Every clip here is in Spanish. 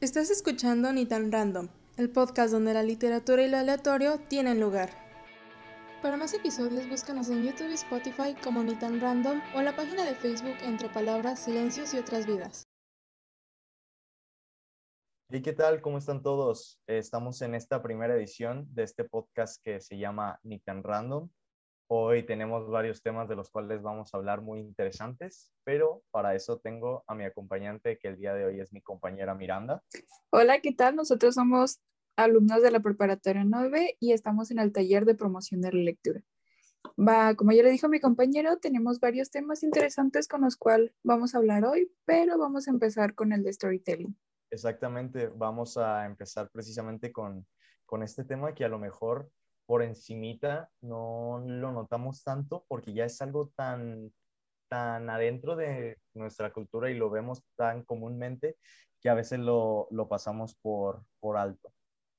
Estás escuchando Ni tan random, el podcast donde la literatura y lo aleatorio tienen lugar. Para más episodios búscanos en YouTube y Spotify como Ni tan random o en la página de Facebook entre palabras, silencios y otras vidas. ¿Y qué tal? ¿Cómo están todos? Estamos en esta primera edición de este podcast que se llama Ni tan random. Hoy tenemos varios temas de los cuales vamos a hablar muy interesantes, pero para eso tengo a mi acompañante que el día de hoy es mi compañera Miranda. Hola, ¿qué tal? Nosotros somos alumnos de la preparatoria 9 y estamos en el taller de promoción de la lectura. Va, como ya le dijo mi compañero, tenemos varios temas interesantes con los cuales vamos a hablar hoy, pero vamos a empezar con el de storytelling. Exactamente, vamos a empezar precisamente con, con este tema que a lo mejor por encimita no lo notamos tanto porque ya es algo tan, tan adentro de nuestra cultura y lo vemos tan comúnmente que a veces lo, lo pasamos por, por alto.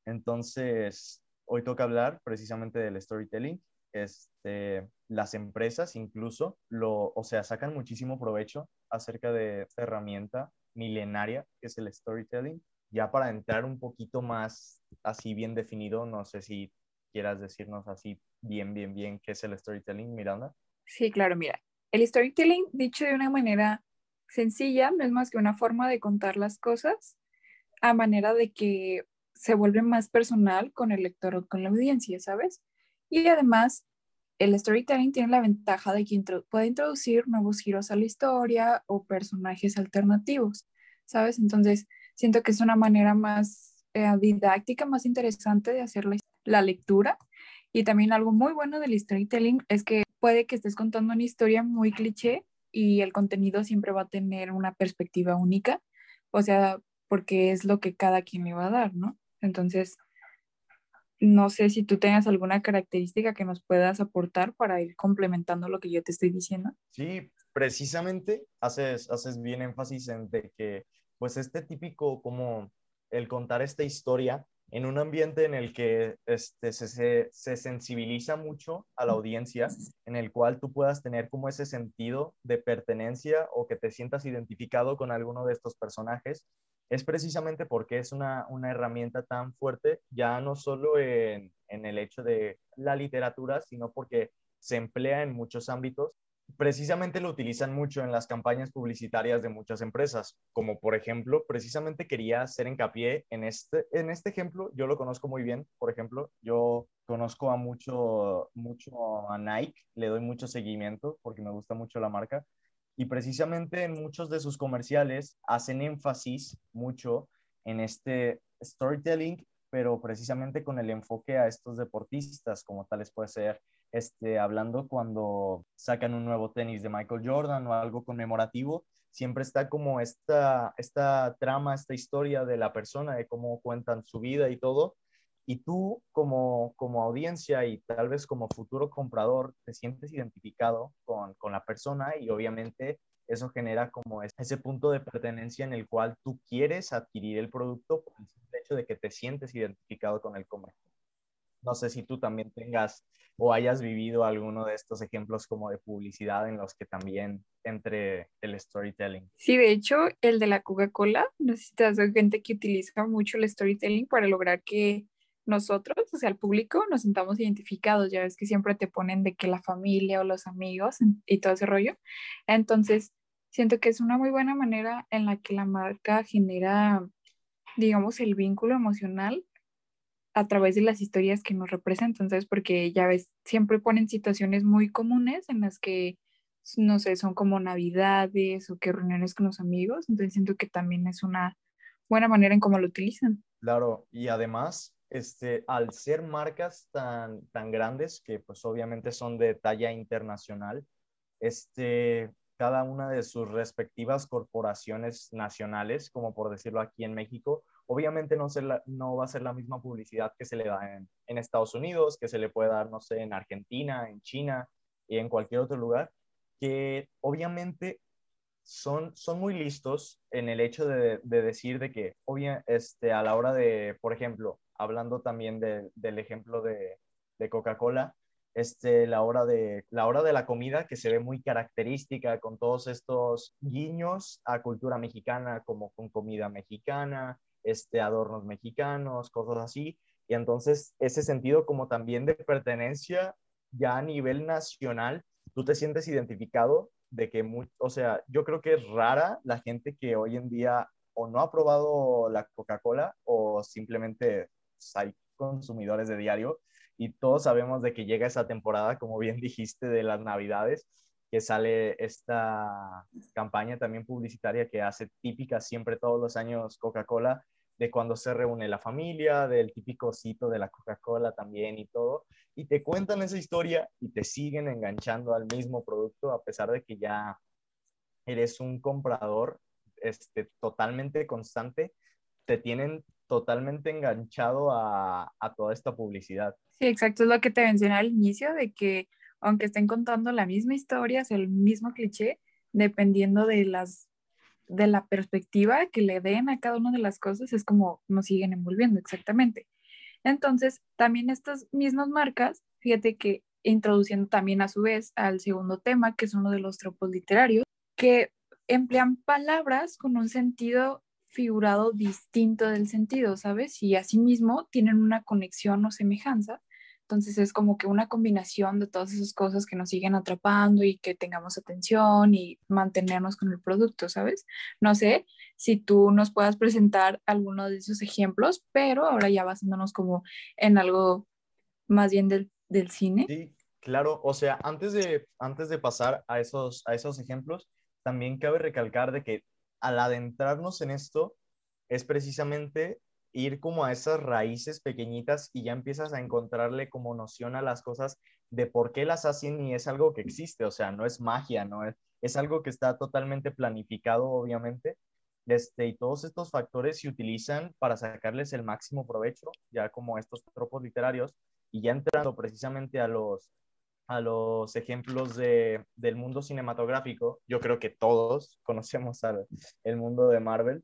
Entonces, hoy toca hablar precisamente del storytelling. Este, las empresas incluso lo, o sea, sacan muchísimo provecho acerca de esta herramienta milenaria que es el storytelling. Ya para entrar un poquito más así bien definido, no sé si quieras decirnos así bien, bien, bien qué es el storytelling, Miranda. Sí, claro, mira, el storytelling, dicho de una manera sencilla, no es más que una forma de contar las cosas a manera de que se vuelve más personal con el lector o con la audiencia, ¿sabes? Y además, el storytelling tiene la ventaja de que puede introducir nuevos giros a la historia o personajes alternativos, ¿sabes? Entonces, siento que es una manera más eh, didáctica, más interesante de hacer la la lectura. Y también algo muy bueno del storytelling es que puede que estés contando una historia muy cliché y el contenido siempre va a tener una perspectiva única, o sea, porque es lo que cada quien le va a dar, ¿no? Entonces, no sé si tú tengas alguna característica que nos puedas aportar para ir complementando lo que yo te estoy diciendo. Sí, precisamente haces, haces bien énfasis en de que, pues, este típico como el contar esta historia en un ambiente en el que este, se, se, sensibiliza mucho a la audiencia, en el cual tú puedas tener como ese sentido de pertenencia o que te sientas identificado con alguno de estos personajes, es precisamente porque es una, una herramienta tan fuerte, ya no solo en, en el hecho de la literatura, sino porque se emplea en muchos ámbitos precisamente lo utilizan mucho en las campañas publicitarias de muchas empresas, como por ejemplo, precisamente quería hacer hincapié en este, en este ejemplo, yo lo conozco muy bien, por ejemplo, yo conozco a mucho, mucho a Nike, le doy mucho seguimiento porque me gusta mucho la marca, y precisamente en muchos de sus comerciales hacen énfasis mucho en este storytelling, pero precisamente con el enfoque a estos deportistas, como tales puede ser este, hablando cuando sacan un nuevo tenis de Michael Jordan o algo conmemorativo, siempre está como esta, esta trama, esta historia de la persona, de cómo cuentan su vida y todo. Y tú como, como audiencia y tal vez como futuro comprador te sientes identificado con, con la persona y obviamente eso genera como ese punto de pertenencia en el cual tú quieres adquirir el producto por el hecho de que te sientes identificado con el comercio. No sé si tú también tengas o hayas vivido alguno de estos ejemplos como de publicidad en los que también entre el storytelling. Sí, de hecho, el de la Coca-Cola, no sé si te cuenta que utiliza mucho el storytelling para lograr que nosotros, o sea, el público, nos sentamos identificados. Ya ves que siempre te ponen de que la familia o los amigos y todo ese rollo. Entonces, siento que es una muy buena manera en la que la marca genera, digamos, el vínculo emocional a través de las historias que nos representan, ¿sabes? Porque ya ves, siempre ponen situaciones muy comunes en las que, no sé, son como navidades o que reuniones con los amigos, entonces siento que también es una buena manera en cómo lo utilizan. Claro, y además, este, al ser marcas tan, tan grandes, que pues obviamente son de talla internacional, este, cada una de sus respectivas corporaciones nacionales, como por decirlo aquí en México, Obviamente no, va a ser la misma publicidad que se le da en, Estados Unidos, que se le puede dar, no sé, en Argentina, en China y en cualquier otro lugar, que obviamente son, son muy listos en el hecho de, de decir de que, obvia, este, a la hora de, por ejemplo, hablando también de, del ejemplo de, de Coca-Cola, este, la, hora de, la hora de la comida que se ve muy característica con todos estos guiños a cultura mexicana, como con comida mexicana, este, adornos mexicanos, cosas así. Y entonces ese sentido como también de pertenencia ya a nivel nacional, tú te sientes identificado de que, o sea, yo creo que es rara la gente que hoy en día o no ha probado la Coca-Cola o simplemente hay consumidores de diario y todos sabemos de que llega esa temporada, como bien dijiste, de las navidades, que sale esta campaña también publicitaria que hace típica siempre todos los años Coca-Cola, de cuando se reúne la familia, del típico sitio de la Coca-Cola también y todo, y te cuentan esa historia y te siguen enganchando al mismo producto a pesar de que ya eres un comprador este, totalmente constante, te tienen totalmente enganchado a, a toda esta publicidad. Sí, exacto, es lo que te mencioné al inicio, de que aunque estén contando la misma historia, es el mismo cliché, dependiendo de las de la perspectiva que le den a cada una de las cosas, es como nos siguen envolviendo exactamente. Entonces, también estas mismas marcas, fíjate que introduciendo también a su vez al segundo tema, que es uno de los tropos literarios, que emplean palabras con un sentido figurado distinto del sentido, ¿sabes? Y asimismo tienen una conexión o semejanza. Entonces es como que una combinación de todas esas cosas que nos siguen atrapando y que tengamos atención y mantenernos con el producto, ¿sabes? No sé si tú nos puedas presentar alguno de esos ejemplos, pero ahora ya basándonos como en algo más bien del, del cine. Sí, claro. O sea, antes de, antes de pasar a esos, a esos ejemplos, también cabe recalcar de que al adentrarnos en esto es precisamente ir como a esas raíces pequeñitas y ya empiezas a encontrarle como noción a las cosas de por qué las hacen y es algo que existe, o sea, no es magia, no es, es algo que está totalmente planificado, obviamente, este, y todos estos factores se utilizan para sacarles el máximo provecho, ya como estos tropos literarios, y ya entrando precisamente a los, a los ejemplos de, del mundo cinematográfico, yo creo que todos conocemos al, el mundo de Marvel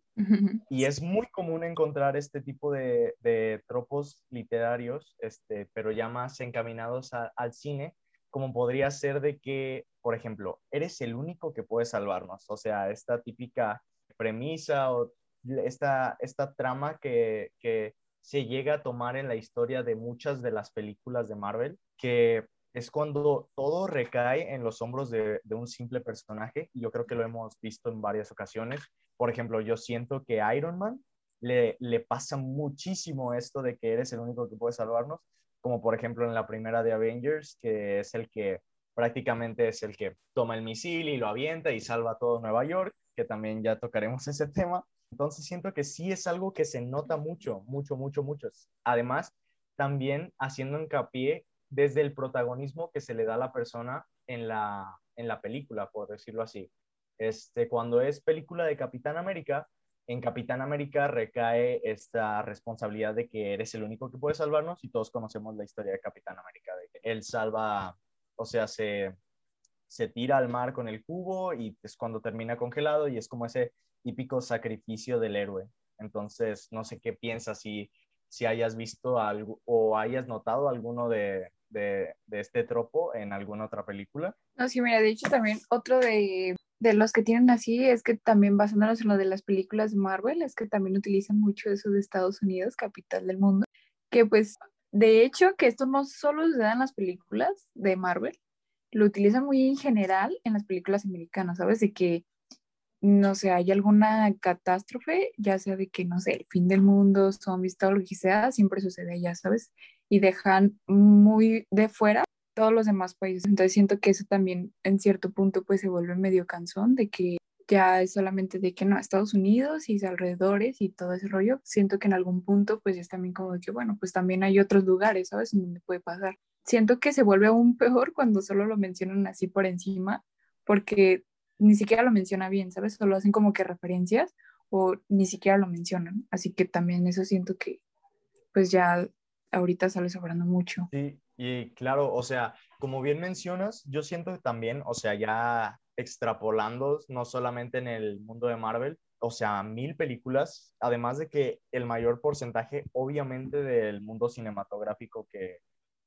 y es muy común encontrar este tipo de, de tropos literarios, este, pero ya más encaminados al cine, como podría ser de que, por ejemplo, eres el único que puede salvarnos, o sea, esta típica premisa o esta, esta trama que, que se llega a tomar en la historia de muchas de las películas de Marvel, que es cuando todo recae en los hombros de, un simple personaje yo creo que lo hemos visto en varias ocasiones. Por ejemplo, yo siento que Iron Man le, le pasa muchísimo esto de que eres el único que puede salvarnos, como por ejemplo en la primera de Avengers, que es el que prácticamente es el que toma el misil y lo avienta y salva todo Nueva York, que también ya tocaremos ese tema. Entonces siento que sí es algo que se nota mucho, mucho, mucho, mucho. Además, también haciendo hincapié desde el protagonismo que se le da a la persona en la, en la película, por decirlo así. Este, cuando es película de Capitán América, en Capitán América recae esta responsabilidad de que eres el único que puede salvarnos y todos conocemos la historia de Capitán América, él salva, o sea, se, se tira al mar con el cubo y es cuando termina congelado y es como ese típico sacrificio del héroe. Entonces, no sé qué piensas si, si hayas visto algo o hayas notado alguno de, de, este tropo en alguna otra película. No, sí, mira, de hecho también otro de, de los que tienen así es que también basándonos en lo de las películas de Marvel, es que también utilizan mucho eso de Estados Unidos, capital del mundo, que pues de hecho que esto no solo se da en las películas de Marvel, lo utilizan muy en general en las películas americanas, ¿sabes? De que no sé, hay alguna catástrofe, ya sea de que, no sé, el fin del mundo, zombies, todo lo que sea, siempre sucede allá, ¿sabes? Y dejan muy de fuera todos los demás países. Entonces siento que eso también en cierto punto pues se vuelve medio cansón de que ya es solamente de que no, Estados Unidos y alrededores y todo ese rollo. Siento que en algún punto pues es también como de que, bueno, pues también hay otros lugares, ¿sabes? Donde puede pasar. Siento que se vuelve aún peor cuando solo lo mencionan así por encima, porque ni siquiera lo menciona bien, ¿sabes? Solo hacen como que referencias o ni siquiera lo mencionan. Así que también eso siento que pues ya ahorita sale sobrando mucho. Sí, y claro, o sea, como bien mencionas, yo siento que también, o sea, ya extrapolando, no solamente en el mundo de Marvel, o sea, mil películas, además de que el mayor porcentaje, obviamente, del mundo cinematográfico que,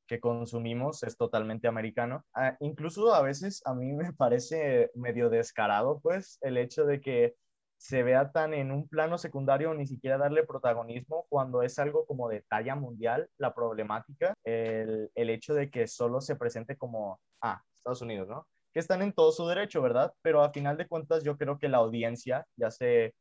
que consumimos es totalmente americano. Ah, incluso a veces a mí me parece medio descarado, pues, el hecho de que se vea tan en un plano secundario, ni siquiera darle protagonismo cuando es algo como de talla mundial, la problemática, el, el hecho de que solo se presente como, ah, Estados Unidos, ¿no? Que están en todo su derecho, ¿verdad? Pero a final de cuentas yo creo que la audiencia ya se,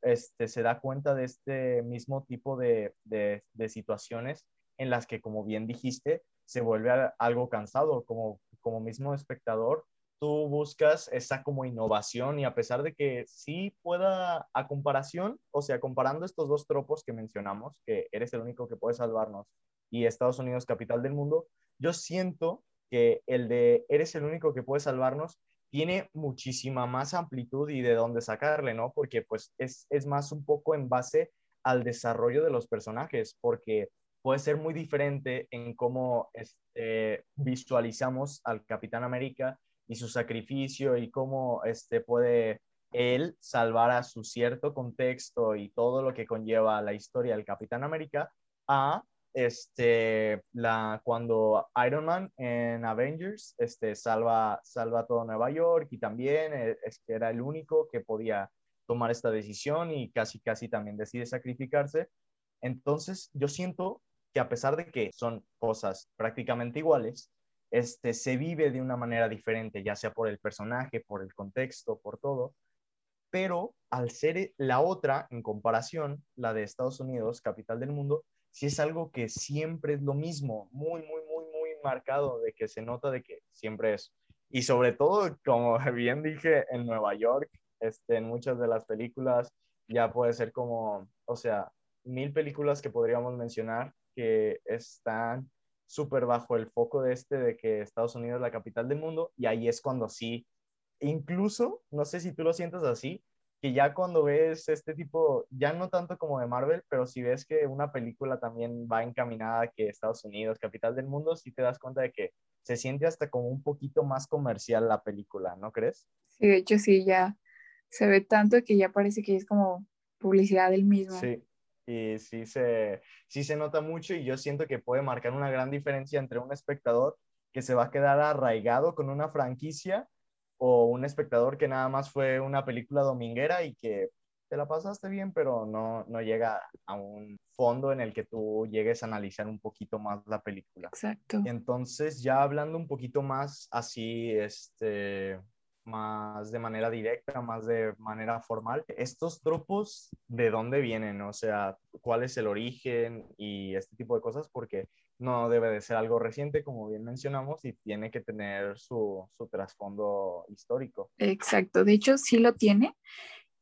este, se da cuenta de este mismo tipo de, de, de situaciones en las que, como bien dijiste, se vuelve algo cansado, como, como mismo espectador, tú buscas esa como innovación y a pesar de que sí pueda, a comparación, o sea, comparando estos dos tropos que mencionamos, que eres el único que puede salvarnos y Estados Unidos capital del mundo, yo siento que el de eres el único que puede salvarnos tiene muchísima más amplitud y de dónde sacarle, ¿no? Porque pues es, es más un poco en base al desarrollo de los personajes, porque puede ser muy diferente en cómo este, visualizamos al Capitán América y su sacrificio y cómo este, puede él salvar a su cierto contexto y todo lo que conlleva la historia del Capitán América a este, la, cuando Iron Man en Avengers este, salva, salva todo Nueva York y también eh, es que era el único que podía tomar esta decisión y casi, casi también decide sacrificarse. Entonces, yo siento que a pesar de que son cosas prácticamente iguales, este, se vive de una manera diferente, ya sea por el personaje, por el contexto, por todo. Pero al ser la otra, en comparación, la de Estados Unidos, capital del mundo, sí es algo que siempre es lo mismo, muy, muy, muy, muy marcado, de que se nota de que siempre es. Y sobre todo, como bien dije, en Nueva York, este, en muchas de las películas, ya puede ser como, o sea, mil películas que podríamos mencionar que están súper bajo el foco de este de que Estados Unidos es la capital del mundo y ahí es cuando sí, incluso, no sé si tú lo sientes así, que ya cuando ves este tipo, ya no tanto como de Marvel, pero si ves que una película también va encaminada a que Estados Unidos, capital del mundo, sí te das cuenta de que se siente hasta como un poquito más comercial la película, ¿no crees? Sí, de hecho sí, ya se ve tanto que ya parece que es como publicidad del mismo. Sí, y sí se, sí se nota mucho y yo siento que puede marcar una gran diferencia entre un espectador que se va a quedar arraigado con una franquicia o un espectador que nada más fue una película dominguera y que te la pasaste bien, pero no, no llega a un fondo en el que tú llegues a analizar un poquito más la película. Exacto. Y entonces, ya hablando un poquito más así, este, más de manera directa, más de manera formal. ¿Estos tropos de dónde vienen? O sea, ¿cuál es el origen y este tipo de cosas? Porque no debe de ser algo reciente, como bien mencionamos, y tiene que tener su, su trasfondo histórico. Exacto, de hecho sí lo tiene.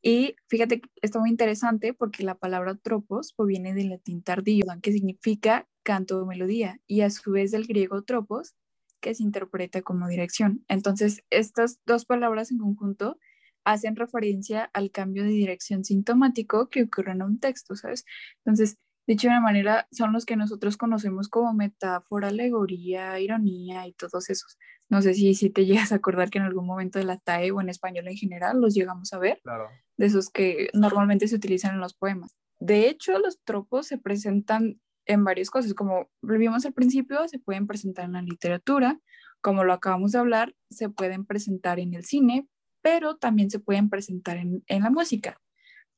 Y fíjate que está muy interesante porque la palabra tropos proviene del latín tardío, que significa canto o melodía, y a su vez del griego tropos, que se interpreta como dirección. Entonces, estas dos palabras en conjunto hacen referencia al cambio de dirección sintomático que ocurre en un texto, ¿sabes? Entonces, dicho de una manera, son los que nosotros conocemos como metáfora, alegoría, ironía y todos esos. No sé si, si te llegas a acordar que en algún momento de la TAE o en español en general los llegamos a ver, claro. de esos que normalmente se utilizan en los poemas. De hecho, los tropos se presentan en varias cosas, como vimos al principio, se pueden presentar en la literatura, como lo acabamos de hablar, se pueden presentar en el cine, pero también se pueden presentar en, en la música.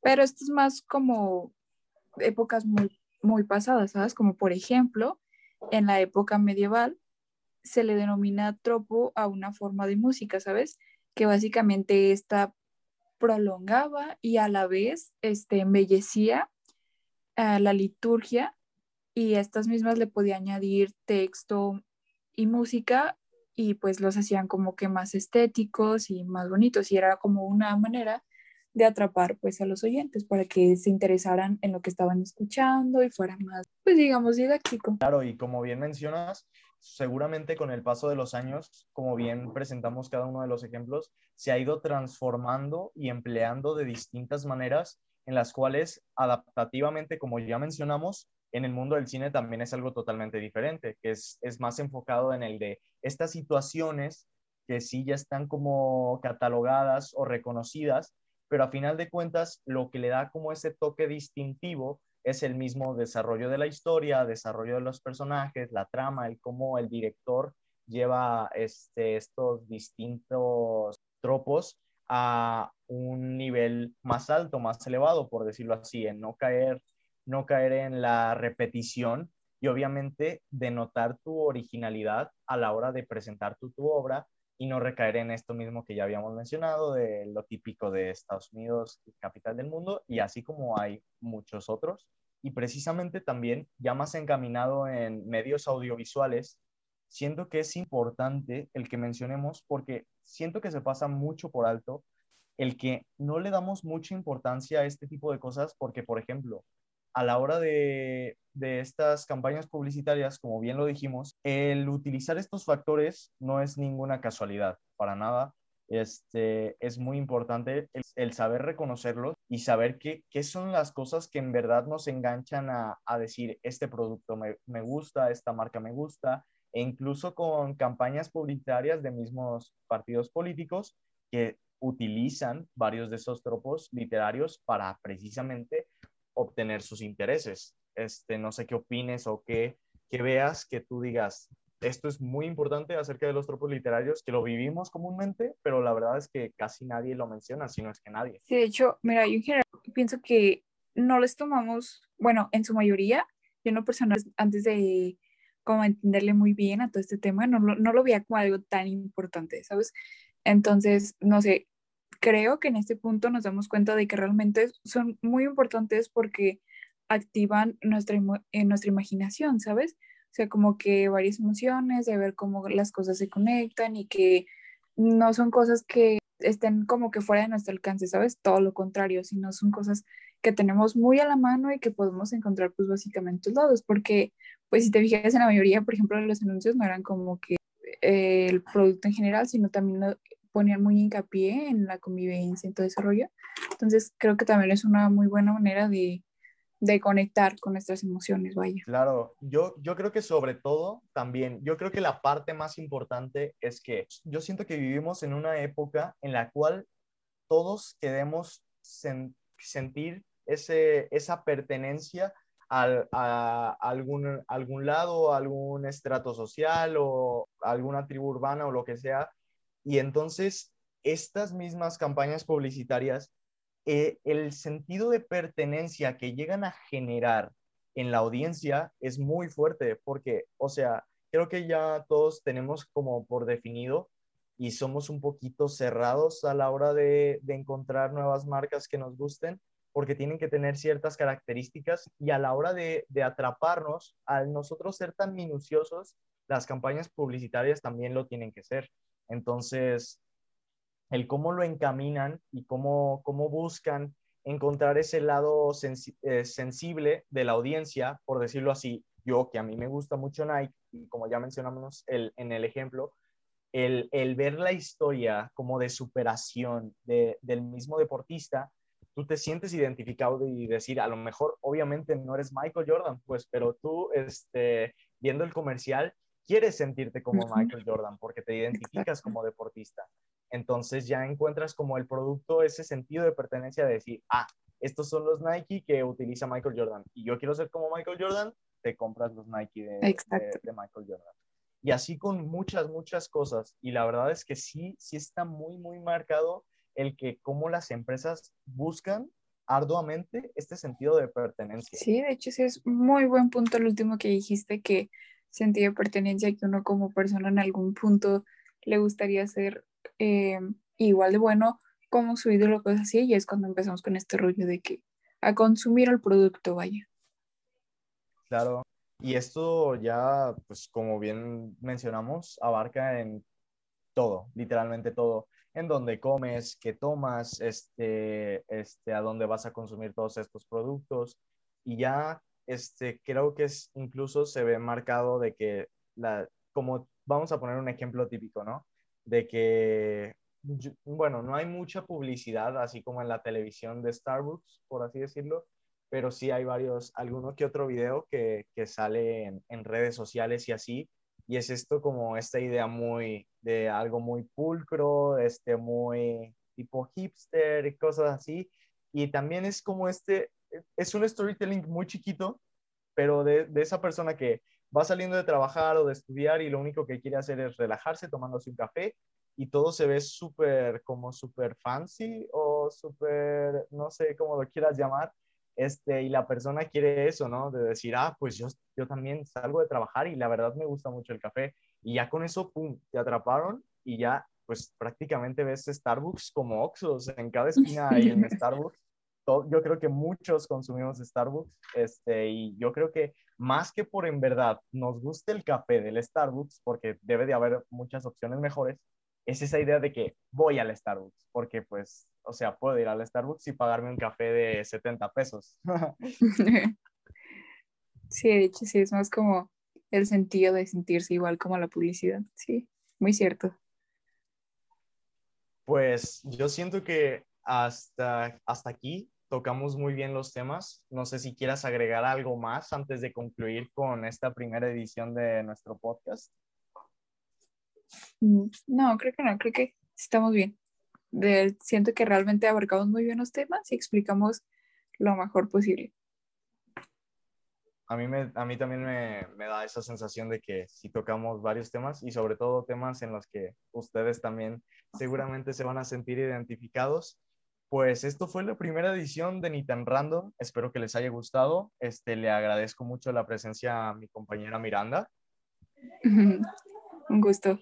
Pero esto es más como épocas muy, muy pasadas, ¿sabes? Como por ejemplo, en la época medieval se le denomina tropo a una forma de música, ¿sabes? Que básicamente esta prolongaba y a la vez este, embellecía a la liturgia y estas mismas le podía añadir texto y música y pues los hacían como que más estéticos y más bonitos y era como una manera de atrapar pues a los oyentes para que se interesaran en lo que estaban escuchando y fueran más pues digamos didáctico. Claro, y como bien mencionas, seguramente con el paso de los años, como bien presentamos cada uno de los ejemplos, se ha ido transformando y empleando de distintas maneras en las cuales adaptativamente, como ya mencionamos, en el mundo del cine también es algo totalmente diferente, que es, es más enfocado en el de estas situaciones que sí ya están como catalogadas o reconocidas, pero a final de cuentas lo que le da como ese toque distintivo es el mismo desarrollo de la historia, desarrollo de los personajes, la trama, el cómo el director lleva este, estos distintos tropos a un nivel más alto, más elevado, por decirlo así, en no caer, no caer en la repetición y obviamente denotar tu originalidad a la hora de presentar tu, tu obra y no recaer en esto mismo que ya habíamos mencionado, de lo típico de Estados Unidos, capital del mundo, y así como hay muchos otros. Y precisamente también, ya más encaminado en medios audiovisuales, siento que es importante el que mencionemos porque siento que se pasa mucho por alto el que no le damos mucha importancia a este tipo de cosas porque, por ejemplo, a la hora de, de, estas campañas publicitarias, como bien lo dijimos, el utilizar estos factores no es ninguna casualidad, para nada. Este, es muy importante el, saber reconocerlos y saber qué, qué, son las cosas que en verdad nos enganchan a, a decir, este producto me, me, gusta, esta marca me gusta, e incluso con campañas publicitarias de mismos partidos políticos que utilizan varios de esos tropos literarios para precisamente obtener sus intereses. Este, no sé qué opines o qué, que veas que tú digas, esto es muy importante acerca de los tropos literarios, que lo vivimos comúnmente, pero la verdad es que casi nadie lo menciona, si no es que nadie. Sí, de hecho, mira, yo en general pienso que no les tomamos, bueno, en su mayoría, yo no personal, antes de como entenderle muy bien a todo este tema, no, no lo veía como algo tan importante, ¿sabes? Entonces, no sé, creo que en este punto nos damos cuenta de que realmente son muy importantes porque activan nuestra, en nuestra imaginación, ¿sabes? O sea, como que varias emociones, de ver cómo las cosas se conectan y que no son cosas que estén como que fuera de nuestro alcance, ¿sabes? Todo lo contrario, sino son cosas que tenemos muy a la mano y que podemos encontrar pues básicamente lados, porque pues si te fijas en la mayoría, por ejemplo, los anuncios no eran como que eh, el producto en general, sino también ponían muy hincapié en la convivencia, y todo ese rollo. Entonces creo que también es una muy buena manera de, de conectar con nuestras emociones, vaya. Claro, yo, yo creo que sobre todo también, yo creo que la parte más importante es que yo siento que vivimos en una época en la cual todos queremos sentir ese, esa pertenencia a, algún, algún lado, algún estrato social o alguna tribu urbana o lo que sea. Y entonces estas mismas campañas publicitarias eh, el sentido de pertenencia que llegan a generar en la audiencia es muy fuerte porque, o sea, creo que ya todos tenemos como por definido y somos un poquito cerrados a la hora de, encontrar nuevas marcas que nos gusten porque tienen que tener ciertas características y a la hora de, de atraparnos, al nosotros ser tan minuciosos, las campañas publicitarias también lo tienen que ser. Entonces, el cómo lo encaminan y cómo, cómo buscan encontrar ese lado eh, sensible de la audiencia, por decirlo así, yo que a mí me gusta mucho Nike, y como ya mencionamos el, en el ejemplo, el, el, ver la historia como de superación de, del mismo deportista, tú te sientes identificado y decir, a lo mejor obviamente no eres Michael Jordan, pues, pero tú este, viendo el comercial quieres sentirte como Michael Jordan porque te identificas como deportista entonces ya encuentras como el producto ese sentido de pertenencia de decir, ah, estos son los Nike que utiliza Michael Jordan y yo quiero ser como Michael Jordan, te compras los Nike de, de, Michael Jordan. Y así con muchas, muchas cosas. Y la verdad es que sí, sí está muy, muy marcado el que cómo las empresas buscan arduamente este sentido de pertenencia. Sí, de hecho, sí es muy buen punto el último que dijiste, que sentido de pertenencia que uno como persona en algún punto le gustaría ser eh, igual de bueno como su ídolo, cosas así, y es cuando empezamos con este rollo de que a consumir el producto, vaya. Claro, y esto ya, pues como bien mencionamos, abarca en todo, literalmente todo, en dónde comes, qué tomas, este, este, a dónde vas a consumir todos estos productos, y ya, este, creo que es, incluso se ve marcado de que, la, como vamos a poner un ejemplo típico, ¿no? de que, bueno, no hay mucha publicidad, así como en la televisión de Starbucks, por así decirlo, pero sí hay varios, alguno que otro video que, que sale en, en, redes sociales y así, y es esto como esta idea muy, de algo muy pulcro, este, muy tipo hipster cosas así, y también es como este, es un storytelling muy chiquito, pero de, de esa persona que va saliendo de trabajar o de estudiar y lo único que quiere hacer es relajarse tomándose un café y todo se ve súper, como súper fancy o súper, no sé cómo lo quieras llamar, este, y la persona quiere eso, ¿no? De decir, ah, pues yo, yo también salgo de trabajar y la verdad me gusta mucho el café. Y ya con eso, pum, te atraparon y ya, pues prácticamente ves Starbucks como Oxos. En cada esquina hay un Starbucks. Yo creo que muchos consumimos Starbucks, este, y yo creo que más que por en verdad nos guste el café del Starbucks, porque debe de haber muchas opciones mejores, es esa idea de que voy al Starbucks, porque pues, o sea, puedo ir al Starbucks y pagarme un café de 70 pesos. sí, de hecho, sí, es más como el sentido de sentirse igual como la publicidad, sí, muy cierto. Pues yo siento que hasta, hasta aquí tocamos muy bien los temas. No sé si quieras agregar algo más antes de concluir con esta primera edición de nuestro podcast. Mm, no, creo que no, creo que estamos bien. siento que realmente abarcamos muy bien los temas y explicamos lo mejor posible. A mí, me, a mí también me, me da esa sensación de que si tocamos varios temas y sobre todo temas en los que ustedes también seguramente se van a sentir identificados, pues esto fue la primera edición de Ni tan Random. Espero que les haya gustado. Este, le agradezco mucho la presencia a mi compañera Miranda. Un gusto.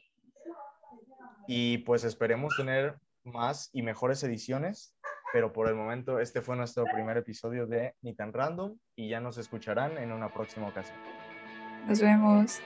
Y pues esperemos tener más y mejores ediciones, pero por el momento este fue nuestro primer episodio de Ni tan Random y ya nos escucharán en una próxima ocasión. Nos vemos.